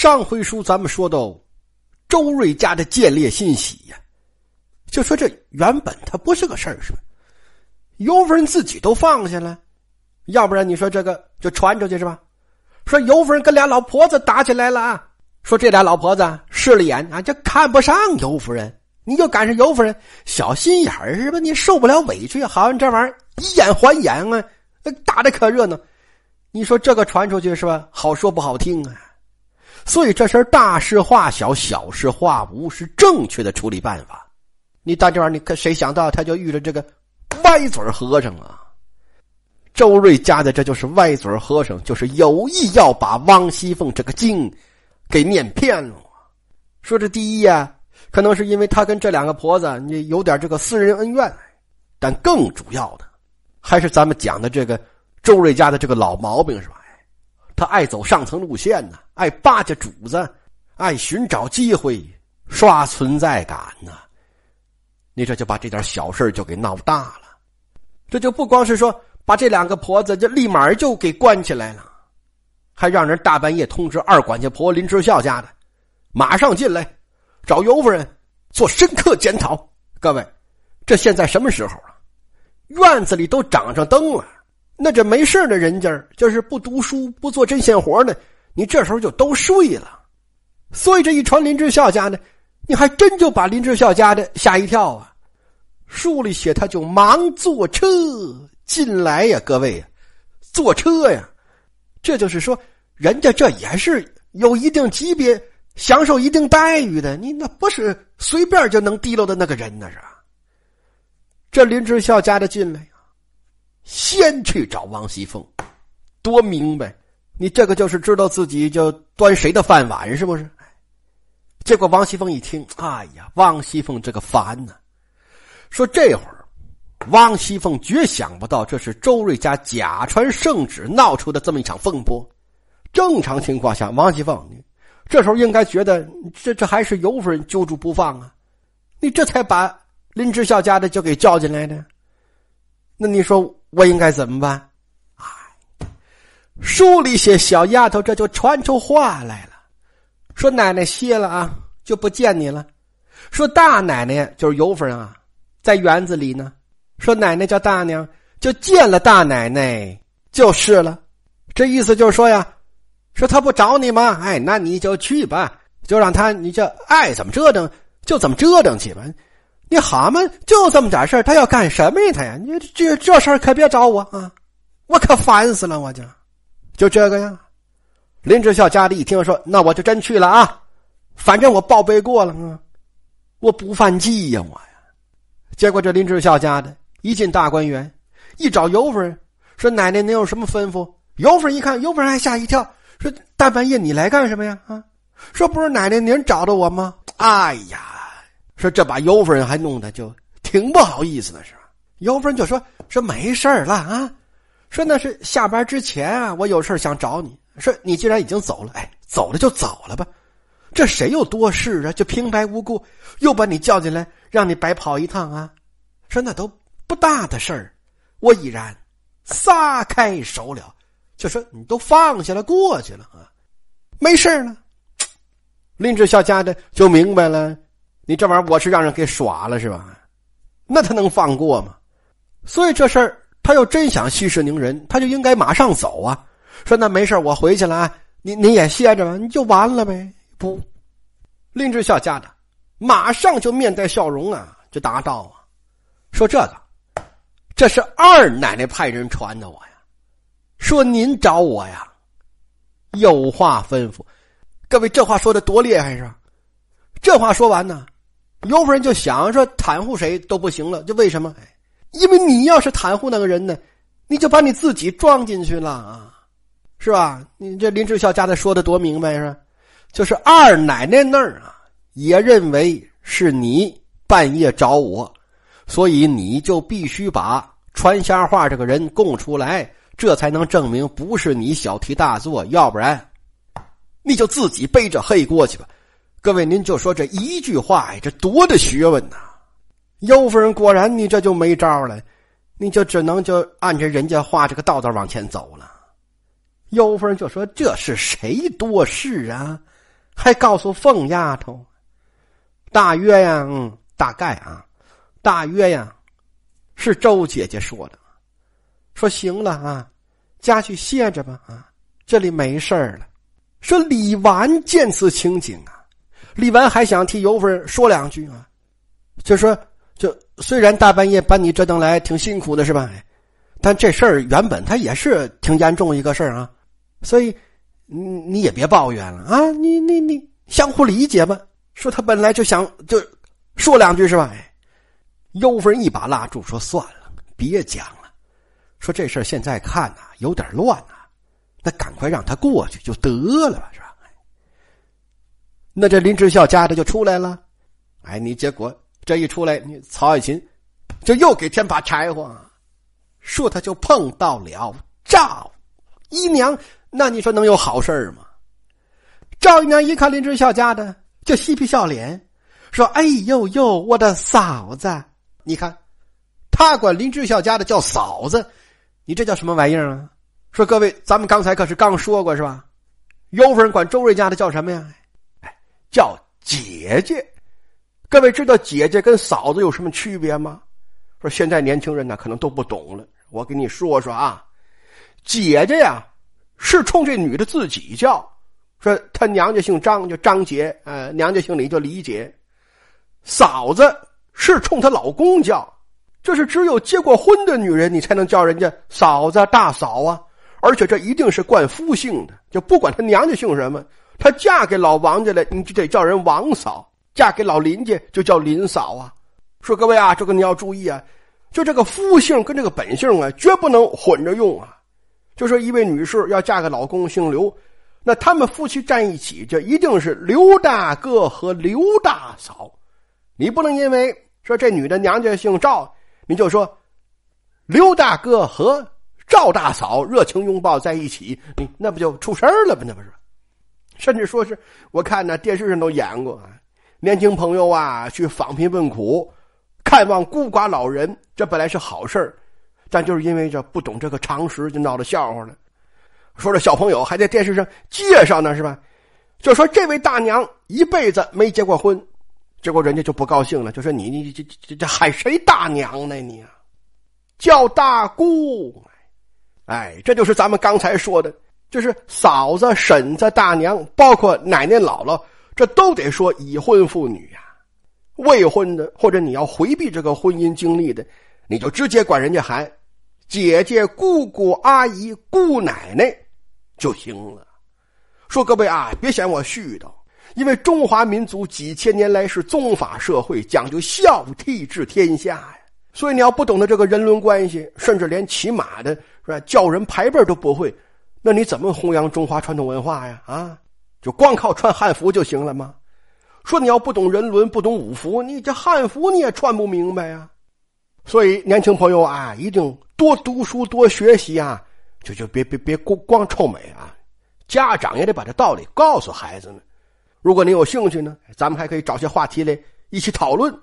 上回书咱们说到，周瑞家的见猎信喜呀，就说这原本他不是个事儿，是吧？尤夫人自己都放下了，要不然你说这个就传出去是吧？说尤夫人跟俩老婆子打起来了啊！说这俩老婆子势利眼啊，就看不上尤夫人，你就赶上尤夫人小心眼儿是吧？你受不了委屈，好像这玩意儿以眼还眼啊，打的可热闹。你说这个传出去是吧？好说不好听啊。所以这事大事化小，小事化无，是正确的处理办法。你到这玩意儿，你看谁想到他就遇着这个？歪嘴和尚啊，周瑞家的这就是歪嘴和尚，就是有意要把王熙凤这个经给念偏了。说这第一呀，可能是因为他跟这两个婆子你有点这个私人恩怨，但更主要的还是咱们讲的这个周瑞家的这个老毛病是吧？他爱走上层路线呢，爱巴结主子，爱寻找机会刷存在感呢。你这就把这点小事就给闹大了。这就不光是说把这两个婆子就立马就给关起来了，还让人大半夜通知二管家婆林之孝家的，马上进来找尤夫人做深刻检讨。各位，这现在什么时候了？院子里都长上灯了，那这没事的人家就是不读书不做针线活的，你这时候就都睡了。所以这一传林之孝家呢，你还真就把林之孝家的吓一跳啊。书里写，他就忙坐车进来呀，各位，坐车呀，这就是说，人家这也是有一定级别、享受一定待遇的，你那不是随便就能提溜的那个人那，是？这林之孝家的进来，先去找王熙凤，多明白，你这个就是知道自己就端谁的饭碗，是不是？结果王熙凤一听，哎呀，王熙凤这个烦呢。说这会儿，王熙凤绝想不到这是周瑞家假传圣旨闹出的这么一场风波。正常情况下，王熙凤这时候应该觉得这这还是尤夫人揪住不放啊，你这才把林之孝家的就给叫进来的。那你说我应该怎么办？哎，书里写小丫头这就传出话来了，说奶奶歇了啊，就不见你了。说大奶奶就是尤夫人啊。在园子里呢，说奶奶叫大娘，就见了大奶奶就是了。这意思就是说呀，说他不找你吗？哎，那你就去吧，就让他你就爱怎么折腾就怎么折腾去吧。你好嘛，就这么点事他要干什么呀？他呀，你这这事儿可别找我啊，我可烦死了，我就就这个呀。林志孝家里一听说，那我就真去了啊，反正我报备过了啊，我不犯忌呀，我呀。结果这林志孝家的一进大观园，一找尤夫人，说：“奶奶，您有什么吩咐？”尤夫人一看，尤夫人还吓一跳，说：“大半夜你来干什么呀？”啊，说：“不是奶奶您找的我吗？”哎呀，说这把尤夫人还弄得就挺不好意思的是吧？尤夫人就说：“说没事了啊，说那是下班之前啊，我有事想找你。说你既然已经走了，哎，走了就走了吧。”这谁有多事啊？就平白无故又把你叫进来，让你白跑一趟啊？说那都不大的事儿，我已然撒开手了，就说你都放下了，过去了啊，没事了。林志孝家的就明白了，你这玩意儿我是让人给耍了是吧？那他能放过吗？所以这事儿他要真想息事宁人，他就应该马上走啊。说那没事我回去了啊，你你也歇着吧，你就完了呗。不，林之孝家的马上就面带笑容啊，就答道啊，说这个，这是二奶奶派人传的我呀，说您找我呀，有话吩咐。各位，这话说的多厉害是吧？这话说完呢，尤夫人就想说袒护谁都不行了，就为什么？因为你要是袒护那个人呢，你就把你自己装进去了啊，是吧？你这林志孝家的说的多明白是吧？就是二奶奶那儿啊，也认为是你半夜找我，所以你就必须把传瞎话这个人供出来，这才能证明不是你小题大做，要不然你就自己背着黑锅去吧。各位，您就说这一句话呀，这多大学问呐！尤夫人果然，你这就没招了，你就只能就按着人家画这个道道往前走了。尤夫人就说：“这是谁多事啊？”还告诉凤丫头，大约呀，嗯，大概啊，大约呀，是周姐姐说的，说行了啊，家去歇着吧啊，这里没事了。说李纨见此情景啊，李纨还想替尤夫人说两句啊，就说就虽然大半夜把你折腾来挺辛苦的是吧？但这事儿原本他也是挺严重一个事儿啊，所以你你也别抱怨了啊，你你你相互理解吧。说他本来就想就说两句是吧？哎，尤芬一把拉住说：“算了，别讲了。说这事儿现在看呐有点乱啊，那赶快让他过去就得了吧，是吧？”那这林志孝家的就出来了，哎，你结果这一出来，你曹爱琴就又给添把柴火。说他就碰到了赵姨娘，那你说能有好事吗？赵姨娘一看林之孝家的，就嬉皮笑脸，说：“哎呦呦，我的嫂子！你看，他管林之孝家的叫嫂子，你这叫什么玩意儿啊？”说各位，咱们刚才可是刚说过是吧？尤夫人管周瑞家的叫什么呀？叫姐姐。各位知道姐姐跟嫂子有什么区别吗？说现在年轻人呢，可能都不懂了。我跟你说说啊，姐姐呀，是冲这女的自己叫，说她娘家姓张，叫张姐；呃，娘家姓李，叫李姐。嫂子是冲她老公叫，这是只有结过婚的女人，你才能叫人家嫂子、大嫂啊。而且这一定是冠夫姓的，就不管她娘家姓什么，她嫁给老王家了，你就得叫人王嫂；嫁给老林家就叫林嫂啊。说各位啊，这个你要注意啊，就这个夫姓跟这个本姓啊，绝不能混着用啊。就说一位女士要嫁给老公姓刘，那他们夫妻站一起，就一定是刘大哥和刘大嫂。你不能因为说这女的娘家姓赵，你就说刘大哥和赵大嫂热情拥抱在一起，你那不就出事了吗？那不是？甚至说是我看那电视上都演过啊，年轻朋友啊去访贫问苦。看望孤寡老人，这本来是好事但就是因为这不懂这个常识，就闹了笑话了。说这小朋友还在电视上介绍呢，是吧？就说这位大娘一辈子没结过婚，结果人家就不高兴了，就说你你这这这喊谁大娘呢？你啊，叫大姑。哎，这就是咱们刚才说的，就是嫂子、婶子、大娘，包括奶奶、姥姥，这都得说已婚妇女呀。未婚的，或者你要回避这个婚姻经历的，你就直接管人家喊姐姐、姑姑、阿姨、姑奶奶就行了。说各位啊，别嫌我絮叨，因为中华民族几千年来是宗法社会，讲究孝悌治天下呀。所以你要不懂得这个人伦关系，甚至连骑马的是吧，叫人排辈都不会，那你怎么弘扬中华传统文化呀？啊，就光靠穿汉服就行了吗？说你要不懂人伦，不懂五福，你这汉服你也穿不明白呀。所以年轻朋友啊，一定多读书，多学习啊，就就别别别光光臭美啊。家长也得把这道理告诉孩子们。如果你有兴趣呢，咱们还可以找些话题来一起讨论。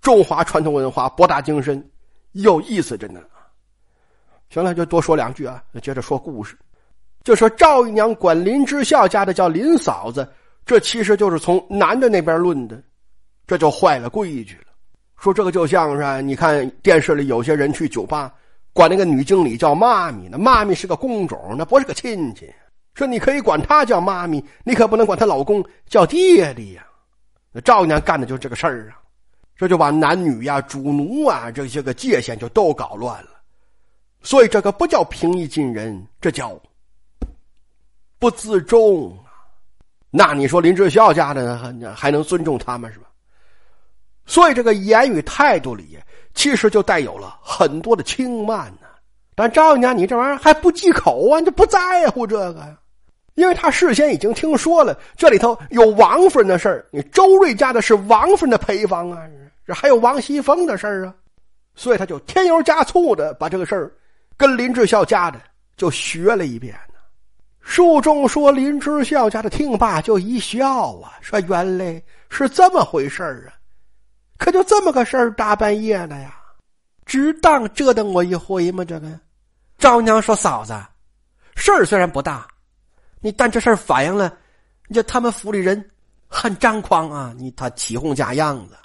中华传统文化博大精深，有意思着呢。行了，就多说两句啊。接着说故事，就说赵姨娘管林之孝家的叫林嫂子。这其实就是从男的那边论的，这就坏了规矩了。说这个就像是你看电视里有些人去酒吧，管那个女经理叫妈咪，那妈咪是个工种，那不是个亲戚。说你可以管她叫妈咪，你可不能管她老公叫爹爹呀。那赵姨娘干的就是这个事儿啊，这就把男女呀、主奴啊这些个界限就都搞乱了。所以这个不叫平易近人，这叫不自重啊。那你说林志孝家的还还能尊重他们是吧？所以这个言语态度里，其实就带有了很多的轻慢呢。但赵家，你这玩意儿还不忌口啊？你不在乎这个呀？因为他事先已经听说了这里头有王夫人的事儿，你周瑞家的是王夫人的陪房啊，这还有王熙凤的事儿啊，所以他就添油加醋的把这个事儿跟林志孝家的就学了一遍。书中说林之孝家的听罢就一笑啊，说原来是这么回事啊，可就这么个事儿，大半夜的呀，只当折腾我一回吗？这个赵娘说：“嫂子，事儿虽然不大，你但这事儿反映了这他们府里人很张狂啊，你他起哄假样子，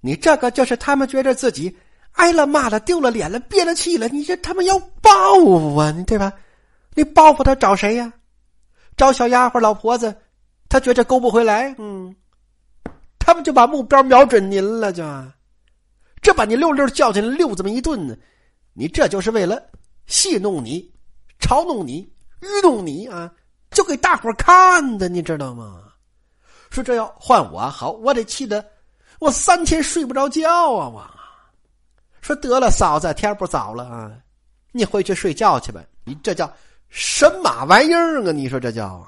你这个就是他们觉得自己挨了骂了、丢了脸了、憋了气了，你这他们要报复啊，你对吧？你报复他找谁呀？找小丫鬟、老婆子，他觉着勾不回来，嗯，他们就把目标瞄准您了，就这把你溜溜叫进来溜这么一顿呢，你这就是为了戏弄你、嘲弄你、愚弄你啊！就给大伙看的，你知道吗？说这要换我好，我得气得我三天睡不着觉啊！我说得了，嫂子，天不早了啊，你回去睡觉去吧。你这叫什么玩意儿啊？你说这叫？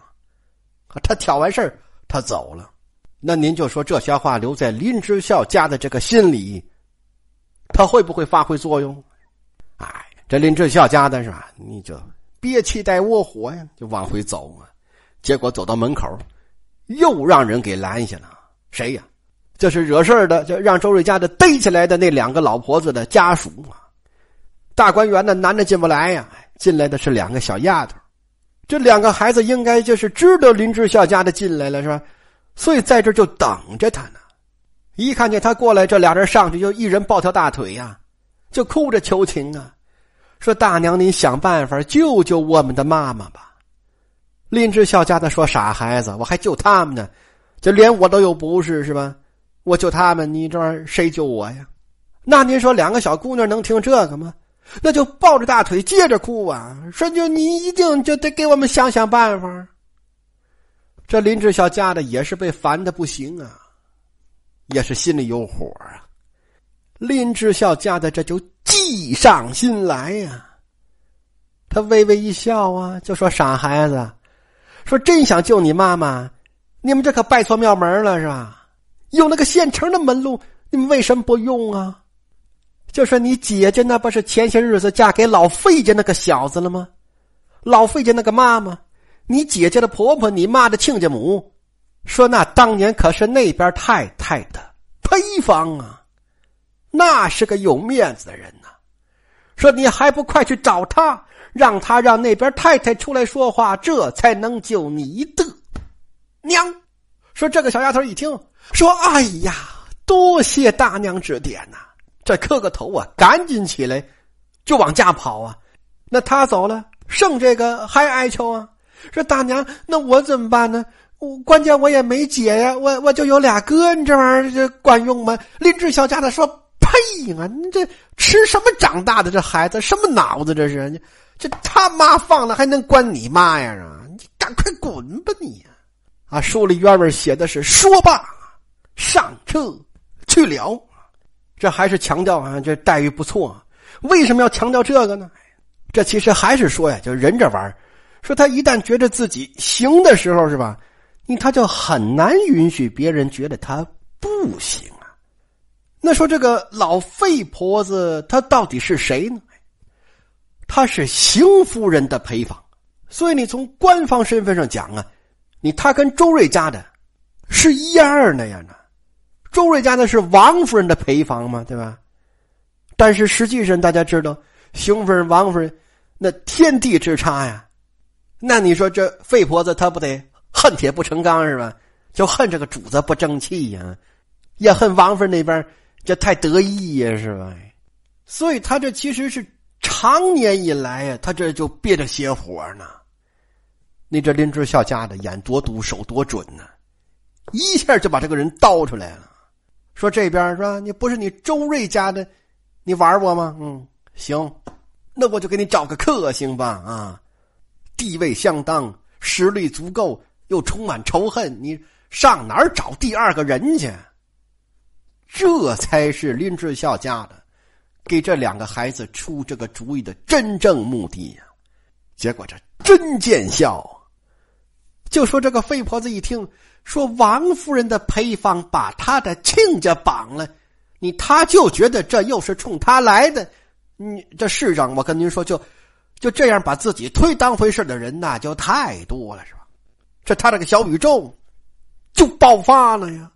他挑完事儿，他走了。那您就说这些话留在林之孝家的这个心里，他会不会发挥作用？哎，这林之孝家的是吧？你就。憋气带窝火呀，就往回走嘛！结果走到门口，又让人给拦下了。谁呀？这是惹事的，就让周瑞家的逮起来的那两个老婆子的家属啊！大观园的男的进不来呀，进来的是两个小丫头。这两个孩子应该就是知道林志孝家的进来了是吧？所以在这就等着他呢。一看见他过来，这俩人上去就一人抱条大腿呀，就哭着求情啊。说大娘，您想办法救救我们的妈妈吧。林志孝家的说：“傻孩子，我还救他们呢，就连我都有不是是吧？我救他们，你这玩意谁救我呀？那您说两个小姑娘能听这个吗？那就抱着大腿接着哭啊！说就你一定就得给我们想想办法。这林志孝家的也是被烦的不行啊，也是心里有火啊。林志孝家的这就。计上心来呀，他微微一笑啊，就说：“傻孩子，说真想救你妈妈，你们这可拜错庙门了是吧？有那个现成的门路，你们为什么不用啊？就说你姐姐那不是前些日子嫁给老费家那个小子了吗？老费家那个妈妈，你姐姐的婆婆，你妈的亲家母，说那当年可是那边太太的陪房啊。”那是个有面子的人呐，说你还不快去找他，让他让那边太太出来说话，这才能救你的娘。说这个小丫头一听，说：“哎呀，多谢大娘指点呐！”这磕个头啊，赶紧起来就往家跑啊。那他走了，剩这个还哀求啊，说：“大娘，那我怎么办呢？我关键我也没姐呀，我我就有俩哥，你这玩意儿这管用吗？”林志小家的说。呸呀！你这吃什么长大的？这孩子什么脑子？这是你这他妈放了还能关你妈呀？啊！你赶快滚吧你！啊，书里原文写的是说罢上车去了。这还是强调啊，这待遇不错。为什么要强调这个呢？这其实还是说呀，就人这玩意儿，说他一旦觉得自己行的时候，是吧？你他就很难允许别人觉得他不行啊。那说这个老费婆子，她到底是谁呢？她是邢夫人的陪房，所以你从官方身份上讲啊，你她跟周瑞家的是一样的呀。呢，周瑞家的是王夫人的陪房嘛，对吧？但是实际上大家知道，邢夫人、王夫人那天地之差呀。那你说这费婆子她不得恨铁不成钢是吧？就恨这个主子不争气呀，也恨王夫人那边。这太得意呀，是吧？所以他这其实是长年以来呀，他这就憋着邪火呢。你这林之孝家的眼多毒，手多准呢，一下就把这个人刀出来了。说这边是吧？你不是你周瑞家的，你玩我吗？嗯，行，那我就给你找个克星吧。啊，地位相当，实力足够，又充满仇恨，你上哪儿找第二个人去？这才是林志孝家的给这两个孩子出这个主意的真正目的呀！结果这真见效。就说这个费婆子一听说王夫人的陪房把他的亲家绑了，你他就觉得这又是冲他来的。你这世上我跟您说，就就这样把自己忒当回事的人那就太多了，是吧？这他这个小宇宙就爆发了呀！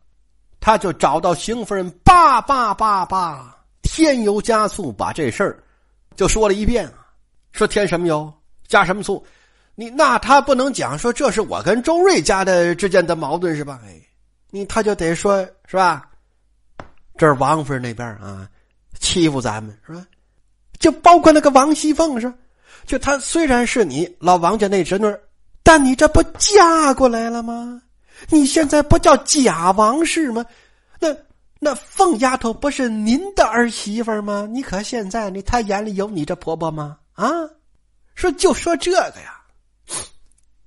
他就找到邢夫人，叭叭叭叭，添油加醋把这事儿就说了一遍，说添什么油，加什么醋，你那他不能讲说这是我跟周瑞家的之间的矛盾是吧？哎，你他就得说是吧？这是王夫人那边啊，欺负咱们是吧？就包括那个王熙凤是？就她虽然是你老王家那侄女，但你这不嫁过来了吗？你现在不叫假王氏吗？那那凤丫头不是您的儿媳妇吗？你可现在你她眼里有你这婆婆吗？啊？说就说这个呀。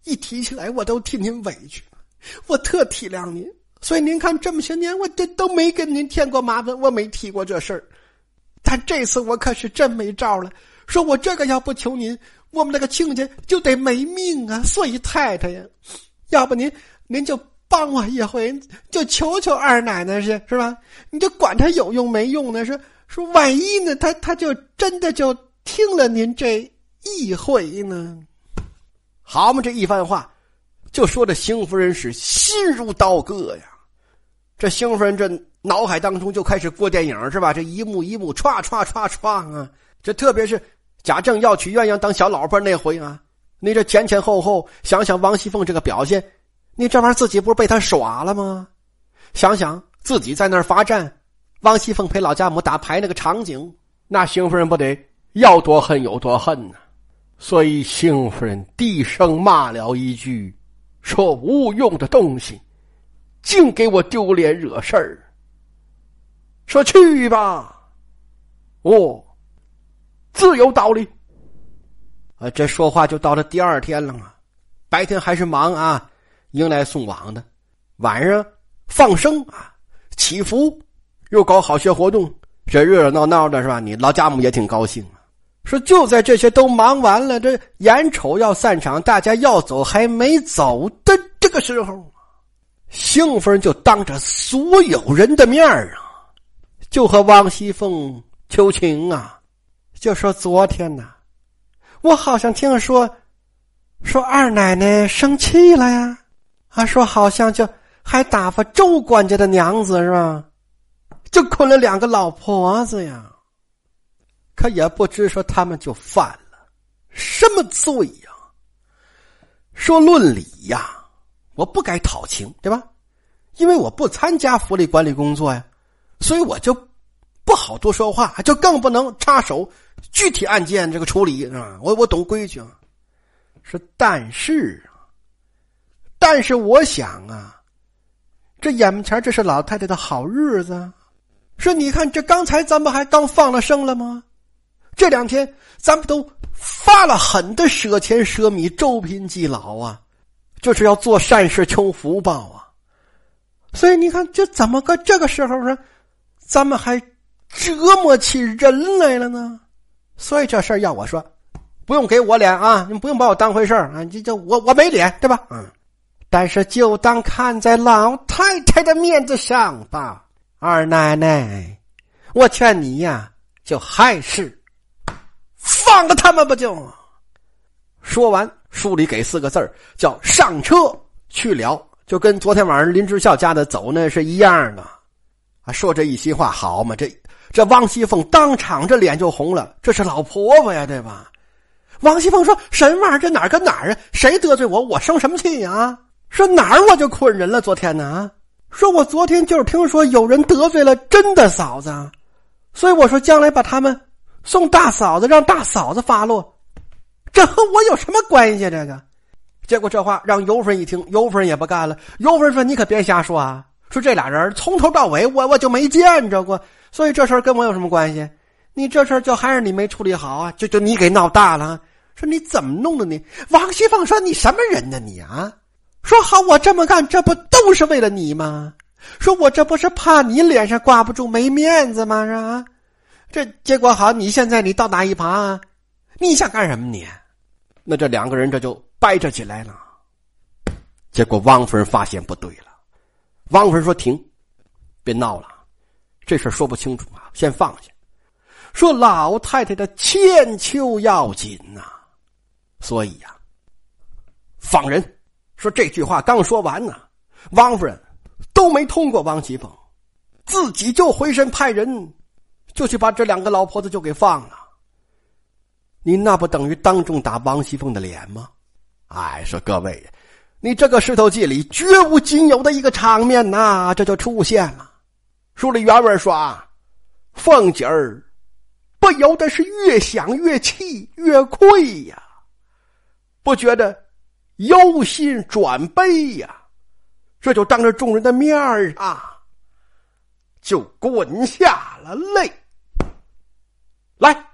一提起来，我都替您委屈，我特体谅您，所以您看这么些年，我这都没跟您添过麻烦，我没提过这事儿。但这次我可是真没招了，说我这个要不求您，我们那个亲家就得没命啊！所以太太呀，要不您您就帮我一回，就求求二奶奶去是吧？你就管他有用没用呢？说说万一呢，他他就真的就听了您这一回呢？好嘛，这一番话，就说的邢夫人是心如刀割呀。这邢夫人这脑海当中就开始过电影是吧？这一幕一幕歘歘歘歘啊！这特别是贾政要娶鸳鸯当小老婆那回啊，你这前前后后想想王熙凤这个表现，你这玩意儿自己不是被他耍了吗？想想自己在那儿罚站，王熙凤陪老家母打牌那个场景，那邢夫人不得要多恨有多恨呢？所以，邢夫人低声骂了一句：“说无用的东西，净给我丢脸惹事儿。”说去吧，哦，自有道理。啊，这说话就到了第二天了嘛。白天还是忙啊，迎来送往的；晚上放生啊，祈福，又搞好些活动，这热热闹闹的是吧？你老家母也挺高兴啊。说就在这些都忙完了，这眼瞅要散场，大家要走还没走的这个时候，兴夫人就当着所有人的面啊，就和王熙凤求情啊，就说昨天呐，我好像听说，说二奶奶生气了呀，啊，说好像就还打发周管家的娘子是吧，就捆了两个老婆子呀。可也不知说他们就犯了什么罪呀？说论理呀，我不该讨情，对吧？因为我不参加福利管理工作呀，所以我就不好多说话，就更不能插手具体案件这个处理啊。我我懂规矩啊。说但是啊，但是我想啊，这眼前这是老太太的好日子。说你看，这刚才咱们还刚放了生了吗？这两天咱们都发了狠的舍钱舍米周贫济老啊，就是要做善事求福报啊。所以你看，这怎么个这个时候呢？咱们还折磨起人来了呢？所以这事儿要我说，不用给我脸啊，你不用把我当回事儿啊，这这我我没脸对吧？嗯，但是就当看在老太太的面子上吧。二奶奶，我劝你呀，就还是。放了他们不就？说完，书里给四个字叫“上车去了”，就跟昨天晚上林之孝家的走那是一样的。啊，说这一席话好嘛？这这王熙凤当场这脸就红了，这是老婆婆呀，对吧？王熙凤说：“什么玩意儿？这哪儿跟哪儿啊？谁得罪我？我生什么气啊？说哪儿我就困人了？昨天呢？说我昨天就是听说有人得罪了真的嫂子，所以我说将来把他们。”送大嫂子，让大嫂子发落，这和我有什么关系？这个，结果这话让尤夫人一听，尤夫人也不干了。尤夫人说：“你可别瞎说啊！说这俩人从头到尾，我我就没见着过，所以这事儿跟我有什么关系？你这事儿就还是你没处理好啊！就就你给闹大了。说你怎么弄的你？王熙凤说：你什么人呢你啊？说好我这么干，这不都是为了你吗？说我这不是怕你脸上挂不住没面子吗？是吧？”这结果好，你现在你倒打一耙，你想干什么你？那这两个人这就掰扯起来了。结果汪夫人发现不对了，汪夫人说：“停，别闹了，这事说不清楚啊，先放下。说老太太的千秋要紧呐，所以呀，放人。说这句话刚说完呢，汪夫人都没通过汪奇峰，自己就回身派人。”就去把这两个老婆子就给放了，你那不等于当众打王熙凤的脸吗？哎，说各位，你这个石头记里绝无仅有的一个场面呐，这就出现了。书里原文说啊，凤姐儿不由得是越想越气，越愧呀，不觉得忧心转悲呀，这就当着众人的面啊，就滚下了泪。来。